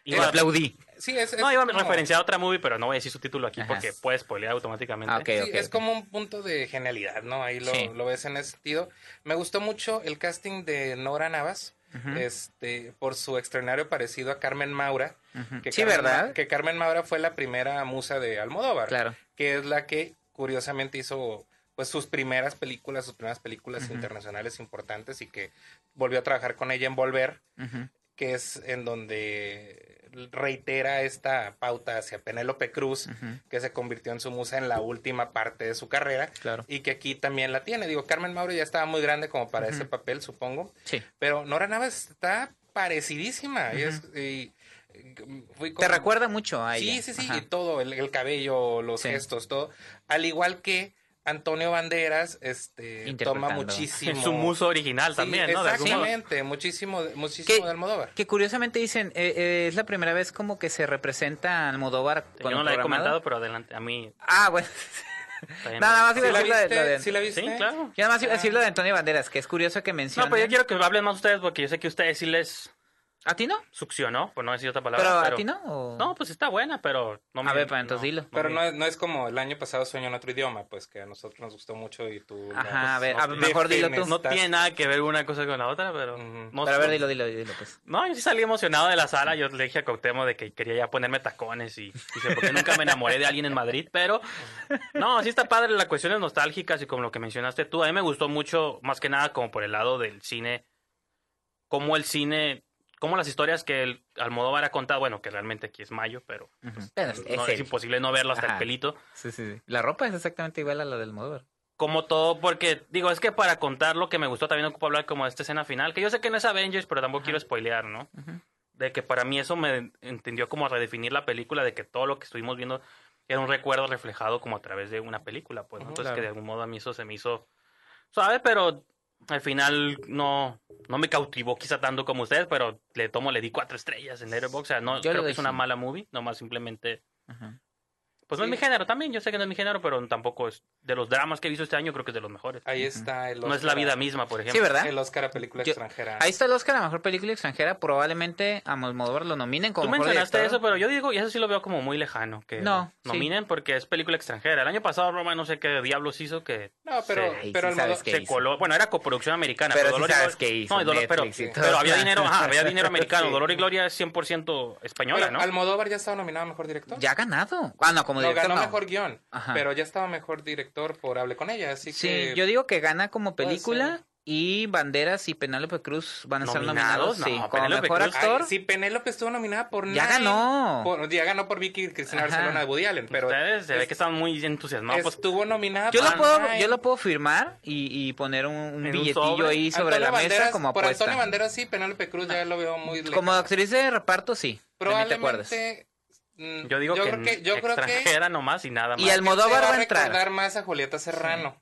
Y Iba- aplaudí. Sí, es, es no, iba a referenciar a otra movie, pero no voy a decir su título aquí Ajá. porque puede spoilear automáticamente. Ah, Sí, es como un punto de genialidad, ¿no? Ahí lo, Sí. lo ves en ese sentido. Me gustó mucho el casting de Nora Navas, este, por su extraordinario parecido a Carmen Maura. Que Sí, Carmen ¿verdad? Que Carmen Maura fue la primera musa de Almodóvar. Claro. Que es la que, curiosamente, hizo pues sus primeras películas, sus primeras películas internacionales importantes y que volvió a trabajar con ella en Volver, que es en donde reitera esta pauta hacia Penélope Cruz, que se convirtió en su musa en la última parte de su carrera Claro. y que aquí también la tiene. Digo, Carmen Mauro ya estaba muy grande como para ese papel, supongo, Sí. pero Nora Navas está parecidísima. y es- Te recuerda mucho a Sí, ella. sí, sí, Ajá. y todo, el, el cabello, los Sí. gestos, todo. Al igual que Antonio Banderas, este, toma muchísimo. [laughs] su muso original Sí, también, ¿no? Exactamente, muchísimo, muchísimo ¿Qué? de Almodóvar. Que curiosamente dicen, eh, eh, es la primera vez como que se representa a Almodóvar con Yo no la he comentado, pero adelante, a mí Ah, bueno. Nada más iba ¿Sí a la decir lo de, ¿Sí la viste? Sí, claro. Yo nada más iba a decir lo de Antonio Banderas, que es curioso que No, menciona. pero yo quiero que hablen más ustedes porque yo sé que ustedes sí les ¿A ti no? succionó, por no decir otra palabra. ¿Pero, Pero, a ti no? o- No, pues está buena, pero no me- A ver, pues, entonces no, dilo. no Pero me- no es, no es como el año pasado Sueño en otro idioma, pues que a nosotros nos gustó mucho y tú... Ajá, no, a ver, a- mejor dilo tú. No tiene nada que ver una cosa con la otra, pero... No Pero a ver, dilo, dilo, dilo, pues. No, yo sí salí emocionado de la sala. Yo le dije a Cuauhtémoc de que quería ya ponerme tacones y dice, porque nunca me enamoré de alguien en Madrid, pero no, sí está padre las cuestiones nostálgicas y como lo que mencionaste tú. A mí me gustó mucho, más que nada, como por el lado del cine, cómo el cine, cómo las historias que el Almodóvar ha contado, bueno, que realmente aquí es mayo, pero. Pero es, no, es es él. imposible no verlo hasta Ajá. el pelito. Sí, sí, sí. La ropa es exactamente igual a la del Almodóvar. Como todo, porque digo, es que para contar lo que me gustó también ocupo hablar como de esta escena final, que yo sé que no es Avengers, pero tampoco quiero spoilear, ¿no? De que para mí eso me entendió como redefinir la película, de que todo lo que estuvimos viendo era un recuerdo reflejado como a través de una película, pues, ¿no? Ujú, Entonces claro. que de algún modo a mí eso se me hizo suave, pero al final no, no me cautivó quizá tanto como ustedes, pero le tomo, le di cuatro estrellas en Letterboxd, o sea, no Yo creo que es una mala movie, nomás simplemente Ajá. Pues no es mi género también, yo sé que no es mi género, pero tampoco es de los dramas que he visto este año, creo que es de los mejores. Ahí está el No es la Oscar vida misma, por ejemplo. Sí, ¿verdad? El Oscar a película Yo- extranjera. Ahí está el Oscar a Mejor Película Extranjera. Probablemente a Almodóvar lo nominen como Tú mejor mencionaste director. eso, pero yo digo, y eso sí lo veo como muy lejano, que No, sí. nominen porque es película extranjera. El año pasado Roma no sé qué diablos hizo que No, pero, se- pero sí Almodó- se coló. Bueno, era coproducción americana, Pero pero, sí Dolor y sabes Gloria- qué hizo, No, y Dolor- pero, y pero había dinero, ajá, había dinero americano. [laughs] Sí. Dolor y Gloria es 100% española, Pero ¿no? Almodóvar ya estaba nominado a Mejor Director. Ya ha ganado. Ah, no, como no, director ganó no. Mejor Guión, Ajá. pero ya estaba Mejor Director por Hable con ella, así Sí, que... yo digo que gana como película ser. y Banderas y Penélope Cruz van a estar ¿Nominados? nominados. Sí, No, como Penélope mejor Cruz- actor. Ay, sí, Penélope estuvo nominada por Ya nadie. ganó. Por- ya ganó por Vicky Cristina Ajá. Barcelona de Woody Allen, pero Ustedes se ve que están muy entusiasmados. Pues, estuvo nominada Yo por lo puedo, nadie. yo lo puedo firmar y, y poner un, un En un billetillo ahí sobre Antonio la mesa Banderas- como Por apuesta. Antonio Banderas sí, Penélope Cruz ya lo veo muy lejos. Como actriz de reparto, sí. Probablemente... mm, yo digo que, creo que yo creo que extranjera nomás y nada más. Y Almodóvar va va a a entrar. recordar más a Julieta Serrano,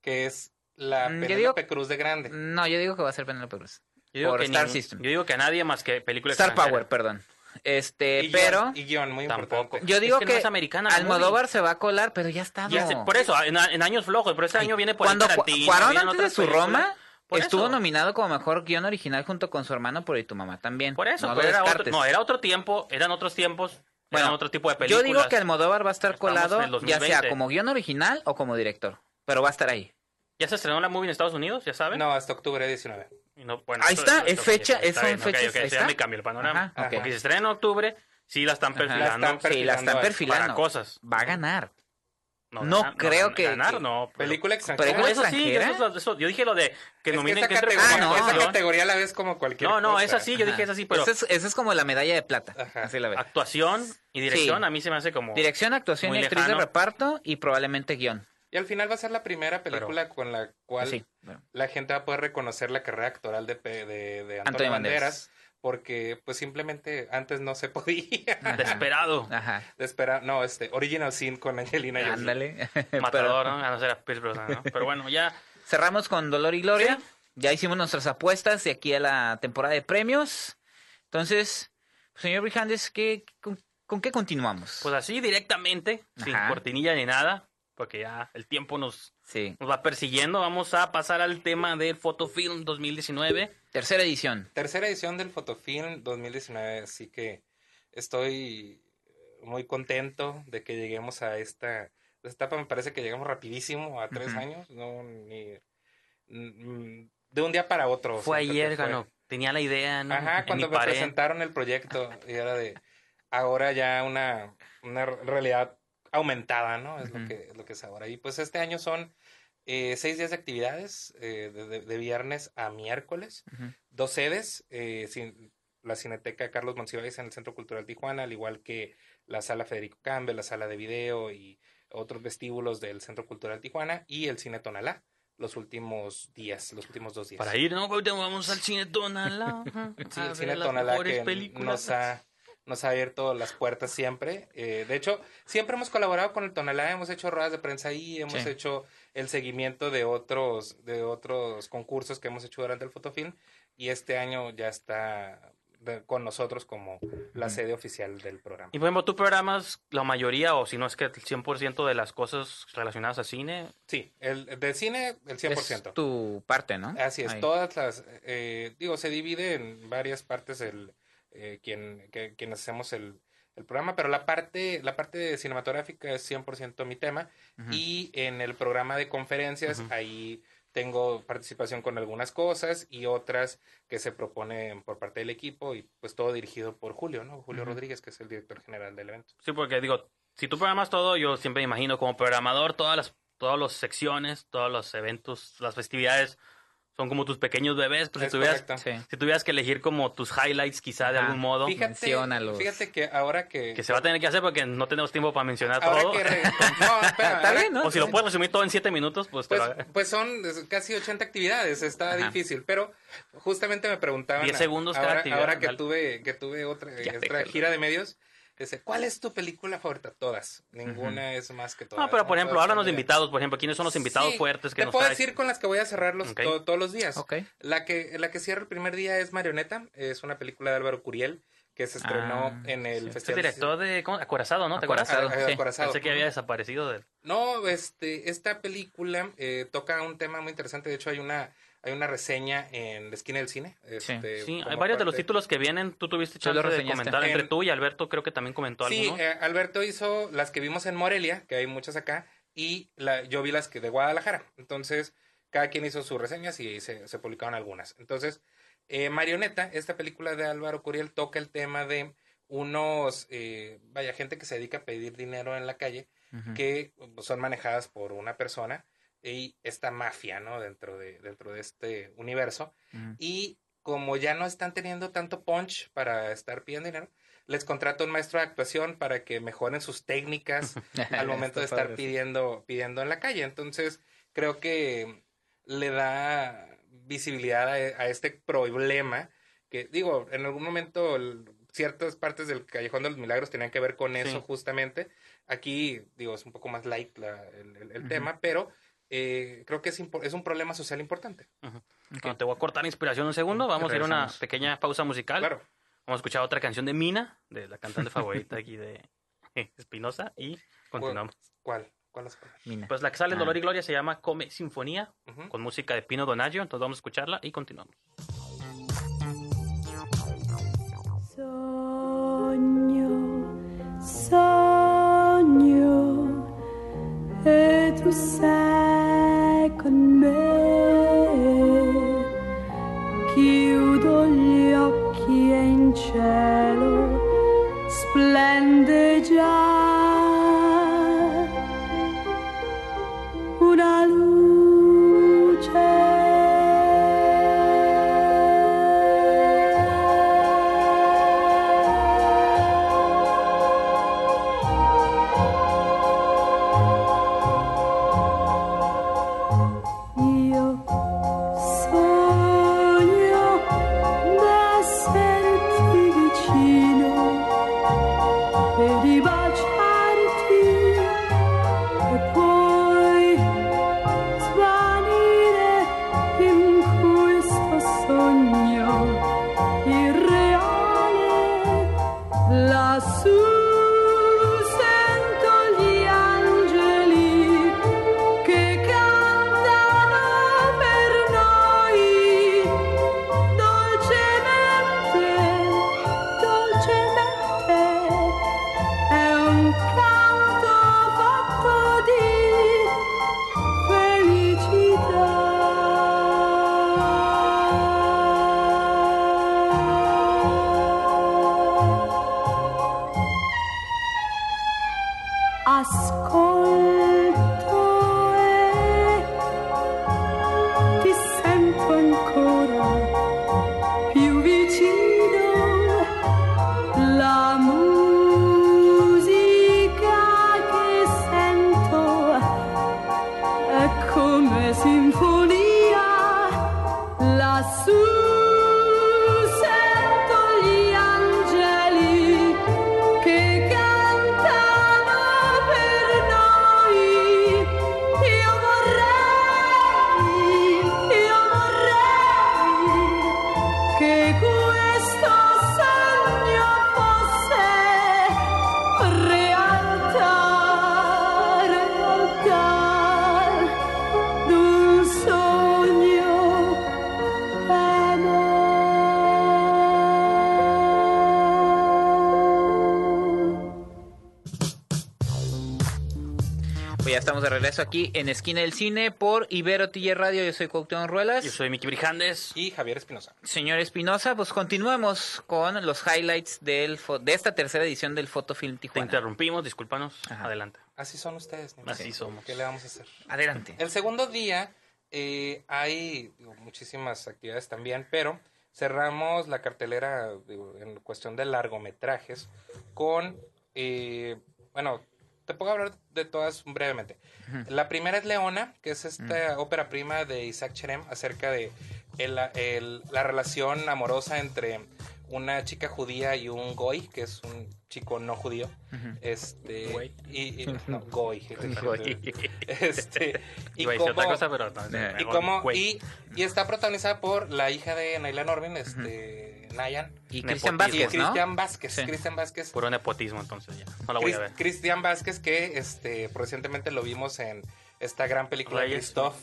que es la Mm, Penélope digo- Cruz de grande. No, yo digo que va a ser Penélope Cruz. yo digo por que Star ni- System. Yo digo que a nadie más que película Star extranjera. Power, perdón. Este, y pero guion, y guion, muy Tampoco. importante. yo digo Es que que, no es americana Almodóvar se va a colar, pero ya está. Ya sé, por eso, en, en años flojos, pero este año viene por Cuando Tarantino, Cuarón antes de su películas. Roma Por estuvo eso. nominado como mejor guion original junto con su hermano por y tu mamá también. Por eso, no pero era otro, no, era otro tiempo, eran otros tiempos, Bueno, otro tipo de Yo películas. digo que Almodóvar va a estar Estamos colado ya sea 2020. como guion original o como director, pero va a estar ahí. ¿Ya se estrenó la movie en Estados Unidos? ¿Ya saben? No, hasta octubre 19. Y no- bueno, Ahí está, es fecha, es- bien, ok, fechas, ok, ahí eso ya está. me cambió el panorama. Ajá, ok. Porque se estrena en octubre, sí la están perfilando. La están Sí, la están perfilando perfilando. para cosas. Va a ganar. No, No ganar- creo que- Ganar, que- no. pero- Película Pero extranjera. ¿Es eso sí, extranjera? eso, es- eso- yo dije lo de que Es que nominen esa que entre categoría, Ah, no. esa categoría la ves como cualquier No, no, cosa. es así, yo dije es así, pero Esa es, esa es como la medalla de plata. Ajá. Así la veo. actuación y dirección Sí. a mí se me hace como... Dirección, actuación y actriz de reparto y probablemente guion. Y al final va a ser la primera película con la cual Sí. bueno. la gente va a poder reconocer la carrera actoral de, Pe- de, de Antonio, Antonio Banderas, Banderas. Porque pues simplemente antes no se [laughs] podía Desesperado. Ajá. de esperar, no, este, Original Sin con Angelina Jolie. Ándale. [laughs] Matador, Pero ¿no? A no ser a Pierce Brosnan, ¿no? Pero bueno, ya... cerramos con Dolor y Gloria. Ya hicimos nuestras apuestas de aquí a la temporada de premios. Entonces, señor Brijandes, ¿qué, con, con qué continuamos? Pues así directamente, sin cortinilla ni nada, porque ya el tiempo nos, sí. nos va persiguiendo. Vamos a pasar al tema del Photofilm 2019. Tercera edición. Tercera edición del Fotofilm 2019, así que estoy muy contento de que lleguemos a esta, esta etapa. Me parece que llegamos rapidísimo a tres años, no ni de un día para otro. Fue ayer, ganó. Tenía la idea, ¿no? Ajá, En cuando me pared. presentaron el proyecto y era de ahora ya una, una realidad aumentada, ¿no? Es lo que es lo que es ahora. Y pues este año son eh, seis días de actividades, eh, de, viernes a miércoles, dos sedes, eh, cin- la Cineteca Carlos Monsiváis en el Centro Cultural Tijuana, al igual que la Sala Federico Campbell, la Sala de Video y otros vestíbulos del Centro Cultural Tijuana y el Cine Tonalá los últimos días, los últimos dos días. Para ir, ¿no? Ahorita Vamos al cine Tonalá. [laughs] Sí, el cine Tonalá que películas. nos ha, nos ha abierto las puertas siempre. Eh, de hecho, siempre hemos colaborado con el Tonalá, hemos hecho ruedas de prensa ahí, hemos Sí. hecho el seguimiento de otros, de otros concursos que hemos hecho durante el Fotofilm y este año ya está de- con nosotros como la sede oficial del programa. Y por ejemplo, tú programas la mayoría, o si no es que el 100% de las cosas relacionadas a cine. Sí, el de cine el 100%. Es tu parte, ¿no? Así es, Ahí. todas las, eh, digo, se divide en varias partes el, eh, quien, que- quienes hacemos el, el programa, pero la parte, la parte cinematográfica es 100% mi tema Ujú. y en el programa de conferencias Ujú. ahí tengo participación con algunas cosas y otras que se proponen por parte del equipo y pues todo dirigido por Julio, ¿no? Julio Ujú. Rodríguez, que es el director general del evento. Sí, porque digo, si tú programas todo, yo siempre me imagino como programador, todas las, todas las secciones, todos los eventos, las festividades, son como tus pequeños bebés. Pues si tuvieras. Sí. si tuvieras que elegir como tus highlights quizá de Ajá. algún modo, Fíjate, fíjate que ahora que... que se va a tener que hacer porque no tenemos tiempo para mencionar ahora todo. que re- [laughs] no, espera, Está bien, ¿no? o si lo puedes resumir todo en siete minutos, pues, te Pues, lo- pues son casi 80 actividades, está Ajá. difícil, pero justamente me preguntaban 10 segundos cada ahora, actividad, ahora que dale. tuve que tuve otra, otra gira de medios, dice, ¿cuál es tu película favorita? Todas, ninguna es más que todas. No, pero por ejemplo, háblanos de invitados, por ejemplo, ¿quiénes son los invitados Sí, fuertes que te nos puedo traes? decir con las que voy a cerrar los, Ok. to- todos los días. Ok. La que la que cierra el primer día es Marioneta, es una película de Álvaro Curiel que se estrenó Ah, en el sí. Festival. director de ¿cómo? Acorazado, ¿no? ¿Te? Acorazado, sí. Acorazado. Pensé que había desaparecido del... No, este, esta película eh, toca un tema muy interesante. De hecho, hay una, hay una reseña en la esquina del cine. este, Sí, hay varios de los títulos que vienen. Tú tuviste lo chance de reseñaste. comentar entre En- tú y Alberto, creo que también comentó Sí, alguno. eh, Alberto hizo las que vimos en Morelia, que hay muchas acá, y la, yo vi las que de Guadalajara. Entonces, cada quien hizo sus reseñas y se, se publicaron algunas. Entonces, eh, Marioneta, esta película de Álvaro Curiel, toca el tema de unos, eh, vaya, gente que se dedica a pedir dinero en la calle, que son manejadas por una persona y esta mafia, ¿no? Dentro de, dentro de este universo. Y como ya no están teniendo tanto punch para estar pidiendo dinero, les contrata un maestro de actuación para que mejoren sus técnicas [laughs] al momento de estar pidiendo, pidiendo en la calle. Entonces, creo que le da visibilidad a, a este problema que, digo, en algún momento el- ciertas partes del Callejón de los Milagros tenían que ver con eso Sí. justamente. Aquí, digo, es un poco más light la- el, el- el Ujú. tema, pero eh, creo que es, es un problema social importante. Bueno, te voy a cortar inspiración un segundo. Vamos a ir a una pequeña pausa musical. Claro. Vamos a escuchar otra canción de Mina, de la cantante favorita aquí de [laughs] Espinosa, y continuamos. ¿Cuál? ¿Cuál es? Mina. Pues la que sale en Ah. Dolor y Gloria se llama Come Sinfonía, con música de Pino Donaggio. Entonces vamos a escucharla y continuamos. Sogno, sogno, e tu sei estamos de regreso aquí en Esquina del Cine por Ibero TJ Radio. Yo soy Cuauhtémoc Ruelas. Yo soy Miki Brijandes. Y Javier Espinosa. Señor Espinosa, pues continuemos con los highlights del fo- de esta tercera edición del Fotofilm Te Tijuana. interrumpimos, discúlpanos. Ajá. Adelante. Así son ustedes. ni Así somos. ¿Qué le vamos a hacer? Adelante. El segundo día eh, hay digo, muchísimas actividades también, pero cerramos la cartelera digo, en cuestión de largometrajes con, eh, bueno, te puedo hablar de todas brevemente. La primera es Leona, que es esta ópera prima de Isaac Cherem acerca de el- el- la relación amorosa entre una chica judía y un goy, que es un chico no judío. Este, Güey. y, y- [laughs] no, goy. Goy. [laughs] Este, [laughs] y otra cómo- cosa, pero no. Y, güey. y, y está protagonizada por la hija de Naila Norvin, este, Nayan. Y. Cristian Vázquez, ¿no? Cristian Vázquez. Sí. Cristian Vázquez. Puro nepotismo, entonces ya. No la voy a Cris- ver. Cristian Vázquez, que este, recientemente lo vimos en esta gran película Reyes. Christoph.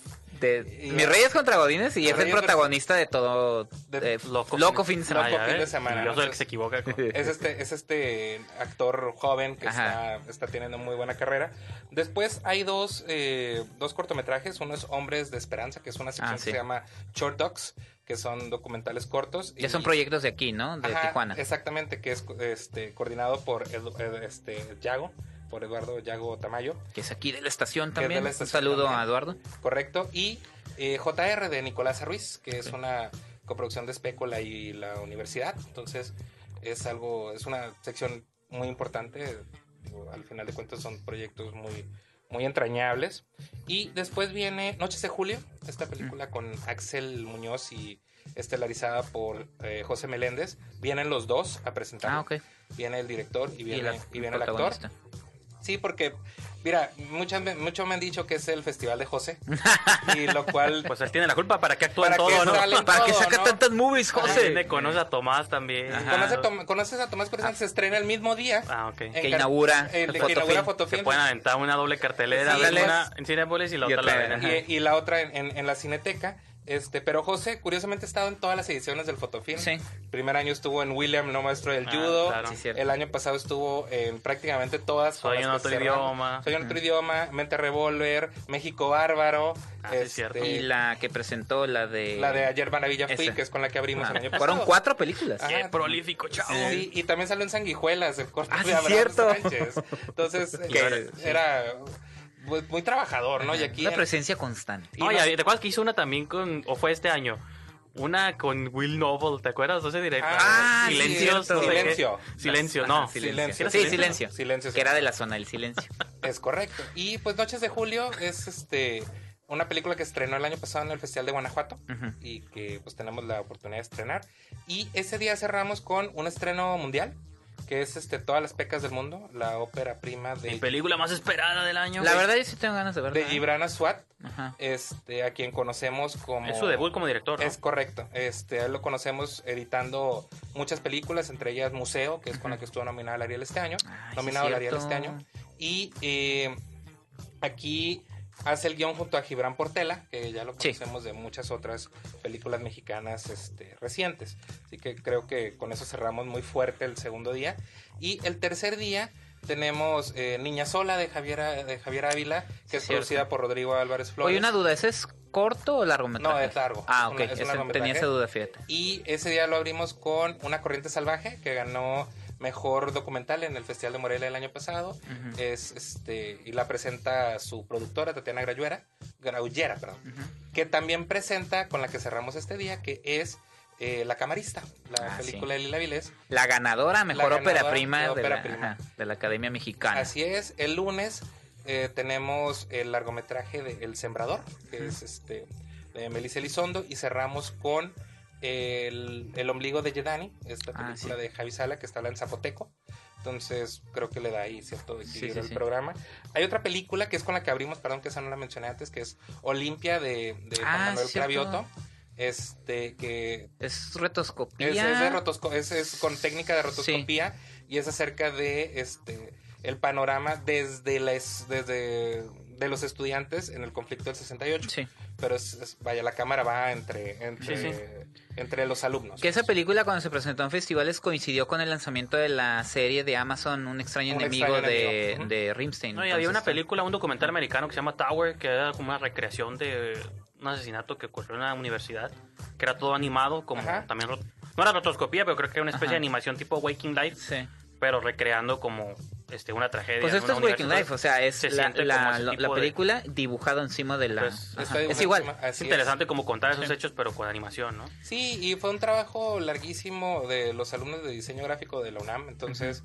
De Y- Mis Reyes contra Godines y es el protagonista de todo De- eh, Loco loco, fin- de semana. Loco ya fin de semana, Yo soy el que se equivoca. Es este, es este actor joven que Ajá. está, está teniendo muy buena carrera. Después hay dos, eh, dos cortometrajes. Uno es Hombres de Esperanza, que es una sección Ah, que sí. se llama Short Docs, que son documentales cortos. Ya y- son proyectos de aquí, ¿no? De Ajá, Tijuana. Exactamente, que es este, coordinado por Edu- Ed- este, Yago, por Eduardo Yago Tamayo, Que es aquí de la estación es también. Un saludo también. a Eduardo. correcto. Y eh, JR de Nicolás Ruiz, que es una coproducción de Spécula y la universidad. Entonces, es algo, es una sección muy importante. Al final de cuentas son proyectos muy, muy entrañables. Y después viene Noches de Julio, esta película con Axel Muñoz y estelarizada por eh, José Meléndez. Vienen los dos a presentar. Ah, ok. Viene el director y Y viene, la- y viene el actor. Sí, porque, mira, muchas, me- mucho me han dicho que es el festival de José. [laughs] y lo cual, Pues él tiene la culpa para que actúe en Para que todo, ¿no? sale en ¿Para qué todo, saca ¿no? tantas movies. José? Tiene- conoce a Tomás también. ¿conoce a Tom- ¿conoces a Tomás Presente? Se estrena el mismo día. Ah, ok. en Que inaugura el el que inaugura Fotofilm. Se pueden aventar una doble cartelera, Sí, una en Cinepolis y la y otra la. Y, y la otra en, en- en la Cineteca. Este, pero José, curiosamente, ha estado en todas las ediciones del Fotofilm. Sí. El primer año estuvo en William, no maestro del Ah, judo. claro. Sí, cierto. el año pasado estuvo en prácticamente todas. Soy en otro idioma. Soy en otro idioma. Mente Revolver, México Bárbaro. Ah, sí, es cierto. Y la que presentó, la de... la de Ayer Maravilla Fui, que es con la que abrimos Ah, el año pasado. Fueron cuatro películas. Ajá. Qué prolífico, chavo. Sí, y también salió en Sanguijuelas, el corto Ah, de sí, Abraham cierto. Sánchez. Entonces, [laughs] Que- era muy, muy trabajador, ¿no? Y aquí Una en- presencia constante. Y Oye, no- ¿te acuerdas que hizo una también con, o fue este año? Una con Will Noble, ¿te acuerdas? No sé directo. Ah, sí, Silencio. cierto. no sé qué. Silencio. Silencio, Ajá, no. Silencio. Sí, silencio. Silencio, sí. Que era de la zona del silencio. Es correcto. Y pues Noches de Julio es este una película que estrenó el año pasado en el Festival de Guanajuato y que pues tenemos la oportunidad de estrenar. Y ese día cerramos con un estreno mundial que es este Todas las pecas del mundo, la ópera prima Mi de, película más esperada del año. La verdad, yo sí tengo ganas de verla. de ¿eh? Gibrana Swat, Ajá. este a quien conocemos como Es su debut como director, ¿no? Es correcto. Este, a él lo conocemos editando muchas películas, entre ellas Museo, que es con la que estuvo nominada al Ariel este año. Ay, nominado al Ariel este año. Y eh, aquí hace el guion junto a Gibran Portela, que ya lo Sí. conocemos de muchas otras películas mexicanas este, recientes. Así que creo que con eso cerramos muy fuerte el segundo día. Y el tercer día tenemos eh, Niña Sola de Javier, de Javier Ávila, que es Cierto. producida por Rodrigo Álvarez Flores. Oye, una duda, ¿ese es corto o largometraje? No, es largo. Ah, Es ok. una- es tenía esa duda, fíjate. Y ese día lo abrimos con Una Corriente Salvaje, que ganó mejor documental en el Festival de Morelia el año pasado. Es este y la presenta su productora Tatiana Grayuera, Graullera, perdón, que también presenta con la que cerramos este día, que es eh, La Camarista, la Ah, película de Lila Vilés. La ganadora, mejor La ópera prima, de la, prima. ajá, de la Academia Mexicana. Así es, el lunes eh, tenemos el largometraje de El Sembrador, que es este de Melissa Elizondo, y cerramos con el, el ombligo de Yedani, esta Ah, película sí. de Javi Sala que está en zapoteco. Entonces creo que le da ahí cierto equilibrio sí, al programa. Hay otra película que es con la que abrimos, perdón que esa no la mencioné antes, que es Olimpia de, de Juan Ah, Manuel cierto. Cravioto. Este, que Es retoscopía. es, es de rotosco- es- es con técnica de rotoscopía y es acerca de este el panorama desde las desde de los estudiantes en el conflicto del 68. Sí. Pero es, es- vaya, la cámara va entre entre, Sí, sí. entre los alumnos. Que esa película cuando se presentó en festivales coincidió con el lanzamiento de la serie de Amazon Un extraño Un enemigo extraño de, enemigo, ujú. de Rimstein. No, y había una película, un documental americano que se llama Tower, que era como una recreación de un asesinato que ocurrió en una universidad, que era todo animado, como Ajá. también... No era rotoscopía, pero creo que era una especie Ajá. de animación tipo Waking Life, Sí. pero recreando como este una tragedia. Pues esto es Waking. Life, o sea, es Se la, la- de- película dibujada encima de la... Pues, Es igual. Es interesante como contar esos Sí. hechos, pero con animación, ¿no? Sí, y fue un trabajo larguísimo de los alumnos de diseño gráfico de la UNAM, entonces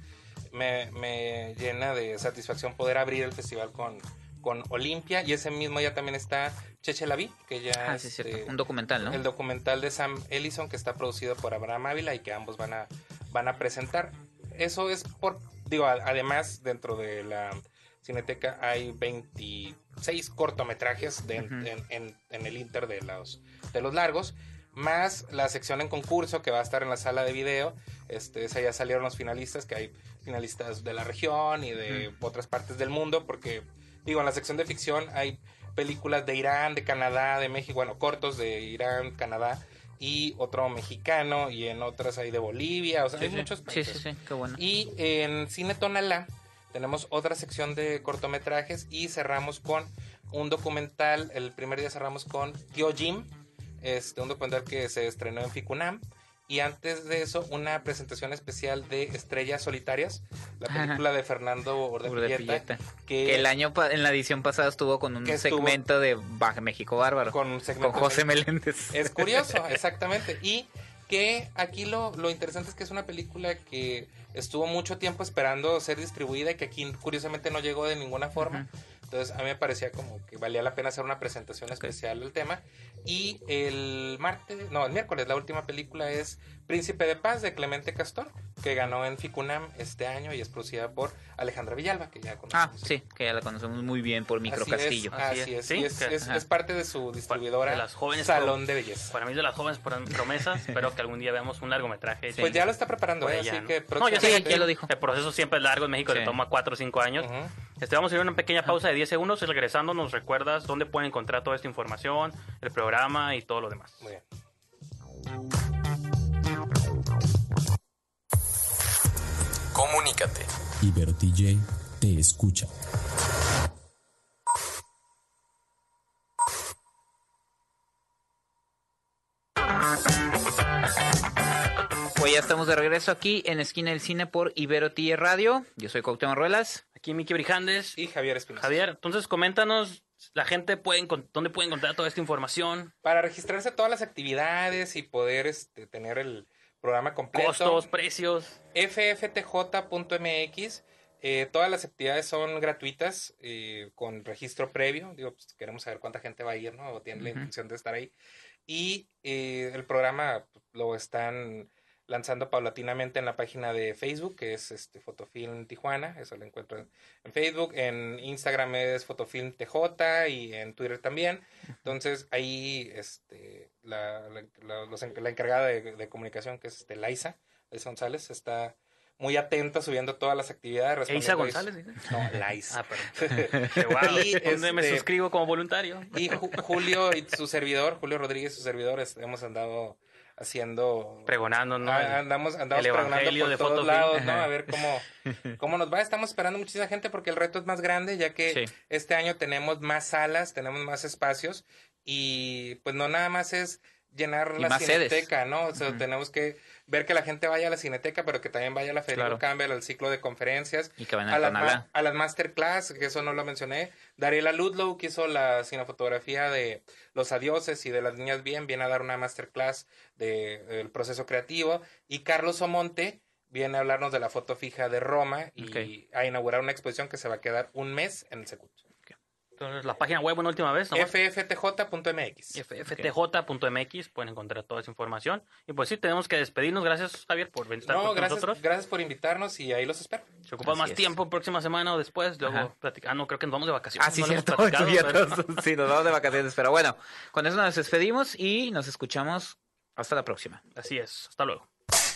me, me llena de satisfacción poder abrir el festival con, con Olimpia y ese mismo día también está Cheche Laví, que ya Ah, sí, es este. Un documental, ¿no? el documental de Sam Ellison que está producido por Abraham Ávila y que ambos van a, van a presentar. Eso es por, digo, además dentro de la Cineteca hay 26 cortometrajes de- Ujú. en, en- en el inter de los, de los largos, más la sección en concurso que va a estar en la sala de video. Este, esa ya salieron los finalistas, que hay finalistas de la región y de otras partes del mundo, porque digo, en la sección de ficción hay películas de Irán, de Canadá, de México, bueno, cortos de Irán, Canadá y otro mexicano y en otras hay de Bolivia, o sea, Sí, hay sí. muchos Sí, países. sí, sí, qué bueno. Y en Cine Tonalá tenemos otra sección de cortometrajes y cerramos con un documental, el primer día cerramos con Gyojin, este, un documental que se estrenó en Ficunam. Y antes de eso, una presentación especial de Estrellas Solitarias, la Ajá. película de Fernando Urdepilleta, que, Que el año en la edición pasada estuvo con un segmento de Baja México Bárbaro. con un con segmento José Meléndez. Es curioso, [laughs] exactamente. Y que aquí lo, lo interesante es que es una película que estuvo mucho tiempo esperando ser distribuida y que aquí curiosamente no llegó de ninguna forma. Entonces a mí me parecía como que valía la pena hacer una presentación especial del tema. Y el martes, no, el miércoles, la última película es Príncipe de Paz de Clemente Castor, que ganó en Ficunam este año y es producida por Alejandra Villalba, que ya Ah, conocemos. sí, que ya la conocemos muy bien por Micro Así Castillo. Es, así Así es. ¿Sí? es, es- es parte de su distribuidora de las jóvenes Salón de Belleza. Para mí de las jóvenes prom- promesas. [laughs] Espero que algún día veamos un largometraje. Pues ya lo está preparando, Por ¿eh? ella, así ¿no? que No, ya, sé, próximamente- ya lo dijo. El proceso siempre es largo. En México Sí. le toma 4 o 5 años. Ujú. Este, vamos a ir a una pequeña pausa de 10 segundos y regresando nos recuerdas dónde pueden encontrar toda esta información, el programa y todo lo demás. Muy bien. Comunícate. Ibero TJ te escucha. Ya estamos de regreso aquí en Esquina del Cine por Ibero TJ Radio. Yo soy Cuauhtémoc Ruelas. Aquí Miki Brijandes. Y Javier Espinosa. Javier, entonces coméntanos, la gente puede dónde puede encontrar toda esta información, Para registrarse a todas las actividades y poder este, tener el programa completo. costos, precios. fftj.mx. eh, todas las actividades son gratuitas eh, con registro previo. Digo, pues, queremos saber cuánta gente va a ir, ¿no? O tiene la intención de estar ahí. Y eh, el programa pues, lo están lanzando paulatinamente en la página de Facebook, que es este Fotofilm Tijuana. Eso lo encuentran en Facebook. En Instagram es Fotofilm TJ y en Twitter también. Entonces ahí este, la, la, la- los la encargada de, de comunicación, que es este, Laisa, Laisa González, está muy atenta subiendo todas las actividades. Respondiendo González, dices? No, Laisa. [laughs] Ah, perdón. [laughs] Qué Y, ¿Dónde me este, suscribo como voluntario? Y Ju- Julio y su servidor, Julio Rodríguez y su servidor, hemos andado haciendo... Pregonando, ¿no? Ah, andamos andamos el pregonando por de todos Fotofilm. lados, ¿no? A ver cómo, [laughs] cómo nos va. Estamos esperando muchísima gente porque el reto es más grande, ya que Sí. este año tenemos más salas, tenemos más espacios y pues no nada más es llenar Y la más sedes. cineteca, ¿no? O sea, tenemos que ver que la gente vaya a la cineteca, pero que también vaya a la Federico Claro. Campbell, al ciclo de conferencias, Y que a las, a las masterclass, que eso no lo mencioné. Dariela Ludlow, que hizo la cinefotografía de Los Adioses y de las Niñas Bien, viene a dar una masterclass de- del proceso creativo. Y Carlos Omonte viene a hablarnos de la foto fija de Roma y a inaugurar una exposición que se va a quedar un mes en el Secut. Entonces, la página web una última vez, ¿no? fftj.mx. fftj.mx pueden encontrar toda esa información. Y pues sí, tenemos que despedirnos. Gracias, Javier, por venir estar No, con gracias, nosotros. gracias por invitarnos y ahí los espero. Se ocupa Así más es. tiempo, próxima semana o después. Luego. Ah, no, creo que nos vamos de vacaciones. Ah, sí, no [laughs] cierto. pero- Sí, nos vamos de vacaciones. Pero bueno, con eso nos despedimos y nos escuchamos hasta la próxima. Así es. Hasta luego.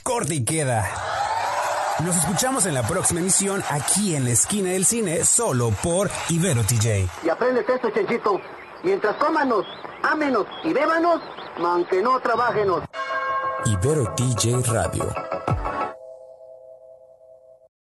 Corte y queda. Nos escuchamos en la próxima emisión aquí en la esquina del cine, solo por Ibero TJ. Y aprendes esto, Chenchito. Mientras cómanos, ámenos y bébanos, aunque no trabajenos. Ibero TJ Radio.